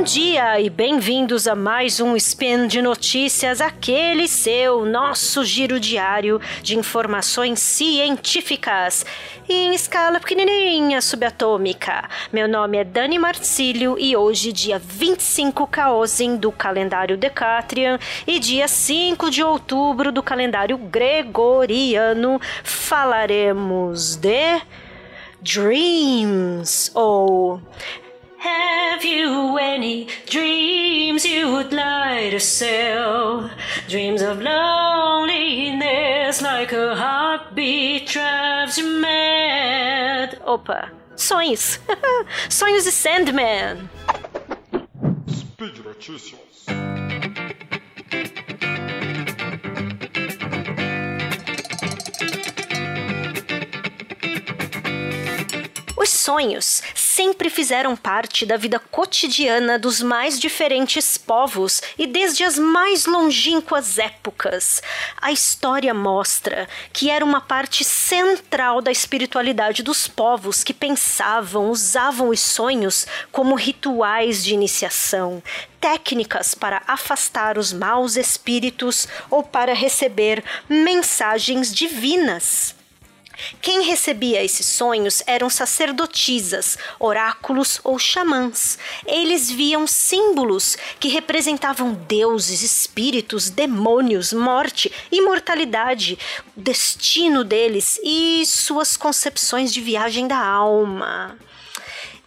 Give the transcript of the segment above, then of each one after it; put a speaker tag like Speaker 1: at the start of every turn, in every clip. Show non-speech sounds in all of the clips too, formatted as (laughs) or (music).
Speaker 1: Bom dia e bem-vindos a mais um Spin de Notícias, aquele seu, nosso giro diário de informações científicas em escala pequenininha subatômica. Meu nome é Dani Marcílio e hoje, dia 25 Caosin do calendário Decatrian e dia 5 de outubro do calendário Gregoriano, falaremos de Dreams ou Have you any dreams you would like to sell? Dreams of loneliness like a heartbeat drives you mad. Opa, sonhos. (laughs) sonhos de Sandman.
Speaker 2: Speed Notícias.
Speaker 1: Os sonhos sempre fizeram parte da vida cotidiana dos mais diferentes povos e desde as mais longínquas épocas. A história mostra que era uma parte central da espiritualidade dos povos que pensavam, usavam os sonhos como rituais de iniciação, técnicas para afastar os maus espíritos ou para receber mensagens divinas. Quem recebia esses sonhos eram sacerdotisas, oráculos ou xamãs. Eles viam símbolos que representavam deuses, espíritos, demônios, morte, imortalidade, destino deles e suas concepções de viagem da alma.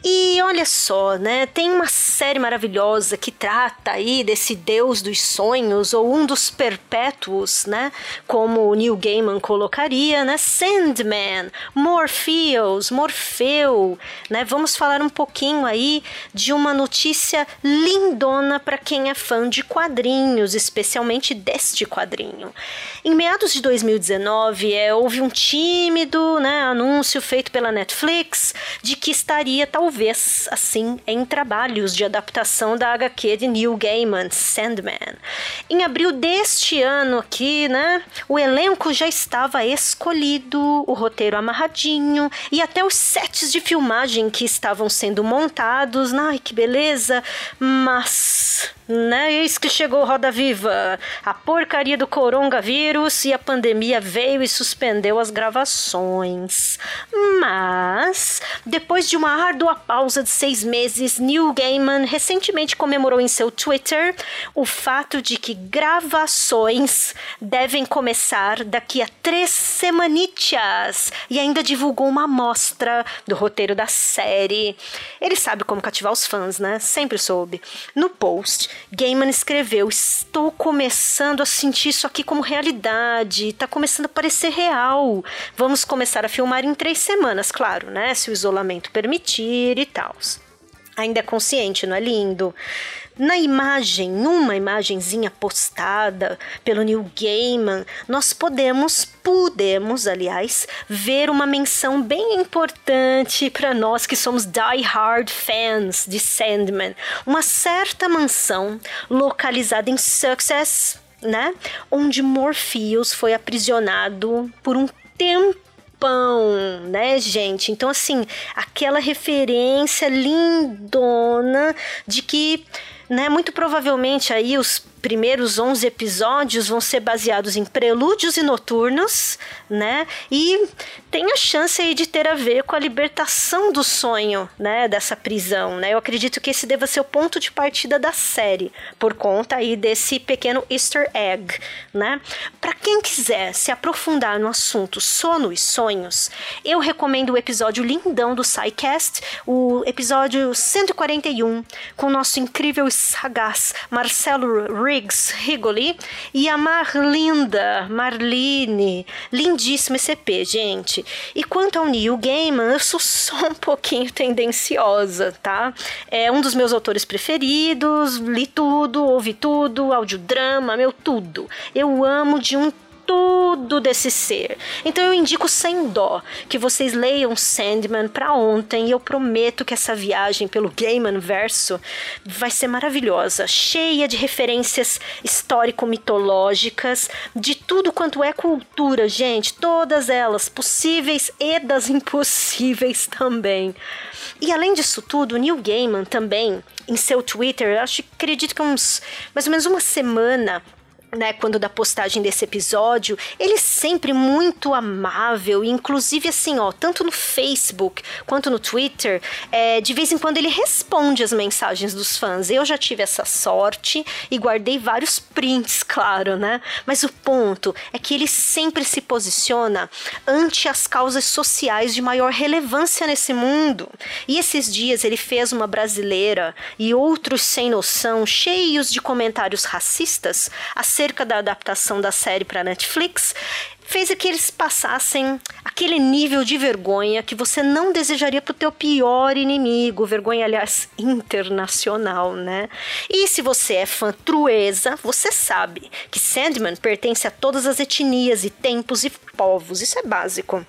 Speaker 1: E olha só, né? Tem uma série maravilhosa que trata aí desse deus dos sonhos ou um dos perpétuos, né? Como o Neil Gaiman colocaria, né? Sandman, Morpheus, Morfeu, né? Vamos falar um pouquinho aí de uma notícia lindona para quem é fã de quadrinhos, especialmente deste quadrinho. Em meados de 2019, é, houve um tímido, né, anúncio feito pela Netflix de que estaria talvez talvez assim em trabalhos de adaptação da HQ de Neil Gaiman, Sandman. Em abril deste ano aqui, né, o elenco já estava escolhido, o roteiro amarradinho e até os sets de filmagem que estavam sendo montados. Ai, que beleza! Mas né? Eis que chegou Roda Viva, a porcaria do coronavírus e a pandemia veio e suspendeu as gravações. Mas, depois de uma árdua pausa de seis meses, Neil Gaiman recentemente comemorou em seu Twitter o fato de que gravações devem começar daqui a três semanitas e ainda divulgou uma amostra do roteiro da série. Ele sabe como cativar os fãs, né? Sempre soube. No post, Gaiman escreveu: Estou começando a sentir isso aqui como realidade, está começando a parecer real. Vamos começar a filmar em três semanas, claro, né? Se o isolamento permitir e tal. Ainda é consciente, não é lindo? Na imagem, numa imagenzinha postada pelo Neil Gaiman, nós podemos, podemos, aliás, ver uma menção bem importante para nós que somos die-hard fans de Sandman. Uma certa mansão localizada em Success, né? Onde Morpheus foi aprisionado por um tempo né, gente? Então, assim, aquela referência lindona de que, né, muito provavelmente aí os primeiros 11 episódios vão ser baseados em prelúdios e noturnos, né? E tem a chance aí de ter a ver com a libertação do sonho, né, dessa prisão, né? Eu acredito que esse deva ser o ponto de partida da série, por conta aí desse pequeno easter egg, né? Para quem quiser se aprofundar no assunto sono e sonhos, eu recomendo o episódio lindão do SciCast, o episódio 141, com o nosso incrível sagaz Marcelo Riggs Rigoli e a Marlinda, Marlene, lindíssimo esse EP, gente. E quanto ao Neil Gaiman, eu sou (laughs) só um pouquinho tendenciosa, tá? É um dos meus autores preferidos, li tudo, ouvi tudo, audiodrama, meu tudo. Eu amo de um tudo desse ser. Então eu indico sem dó que vocês leiam Sandman para ontem e eu prometo que essa viagem pelo Gaiman verso vai ser maravilhosa, cheia de referências histórico-mitológicas, de tudo quanto é cultura, gente, todas elas, possíveis e das impossíveis (laughs) também. E além disso tudo, Neil Gaiman também, em seu Twitter, acho acredito que uns mais ou menos uma semana né, quando da postagem desse episódio, ele é sempre muito amável, inclusive assim, ó, tanto no Facebook quanto no Twitter, é, de vez em quando ele responde as mensagens dos fãs. Eu já tive essa sorte e guardei vários prints, (laughs) claro, né? Mas o ponto é que ele sempre se posiciona ante as causas sociais de maior relevância nesse mundo. E esses dias ele fez uma brasileira e outros sem noção, cheios de comentários racistas, acerca acerca da adaptação da série para Netflix fez que eles passassem aquele nível de vergonha que você não desejaria para o teu pior inimigo, vergonha aliás internacional, né? E se você é fã trueza, você sabe que Sandman pertence a todas as etnias e tempos e povos, isso é básico.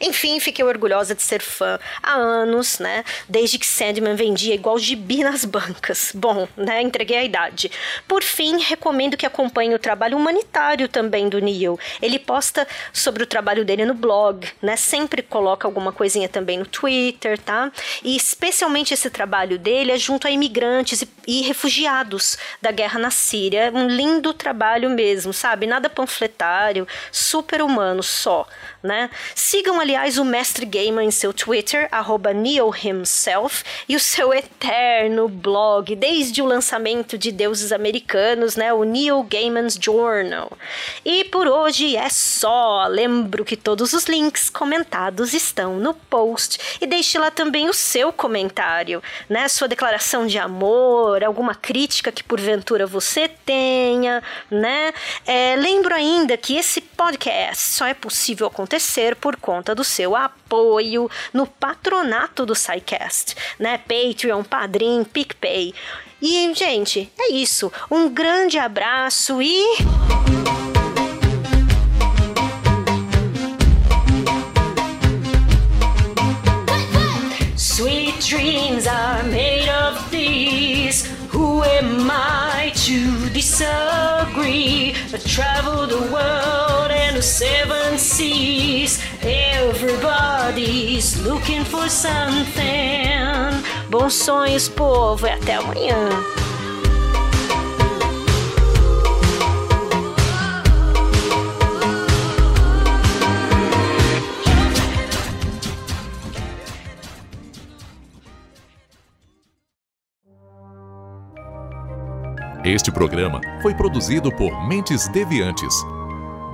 Speaker 1: Enfim, fiquei orgulhosa de ser fã há anos, né? Desde que Sandman vendia igual gibi nas bancas. Bom, né? Entreguei a idade. Por fim, recomendo que acompanhe o trabalho humanitário também do Neil. Ele posta sobre o trabalho dele no blog, né? Sempre coloca alguma coisinha também no Twitter, tá? E especialmente esse trabalho dele é junto a imigrantes e, e refugiados da guerra na Síria. Um lindo trabalho mesmo, sabe? Nada panfletário, super humano só, né? Sigam aliás, o mestre gamer em seu Twitter, arroba himself, e o seu eterno blog, desde o lançamento de Deuses Americanos, né, o Neil Gaiman's Journal. E por hoje é só. Lembro que todos os links comentados estão no post e deixe lá também o seu comentário, né, sua declaração de amor, alguma crítica que porventura você tenha, né? É, lembro ainda que esse podcast só é possível acontecer por conta do seu apoio no patronato do SciCast, né? Patreon, Padrim, PicPay. E, gente, é isso. Um grande abraço e. Sweet dreams are made of these. Who am I to disagree? I travel the world the seven seas. Everybody's looking for something. Bons sonhos, povo, e até amanhã.
Speaker 3: Este programa foi produzido por Mentes Deviantes.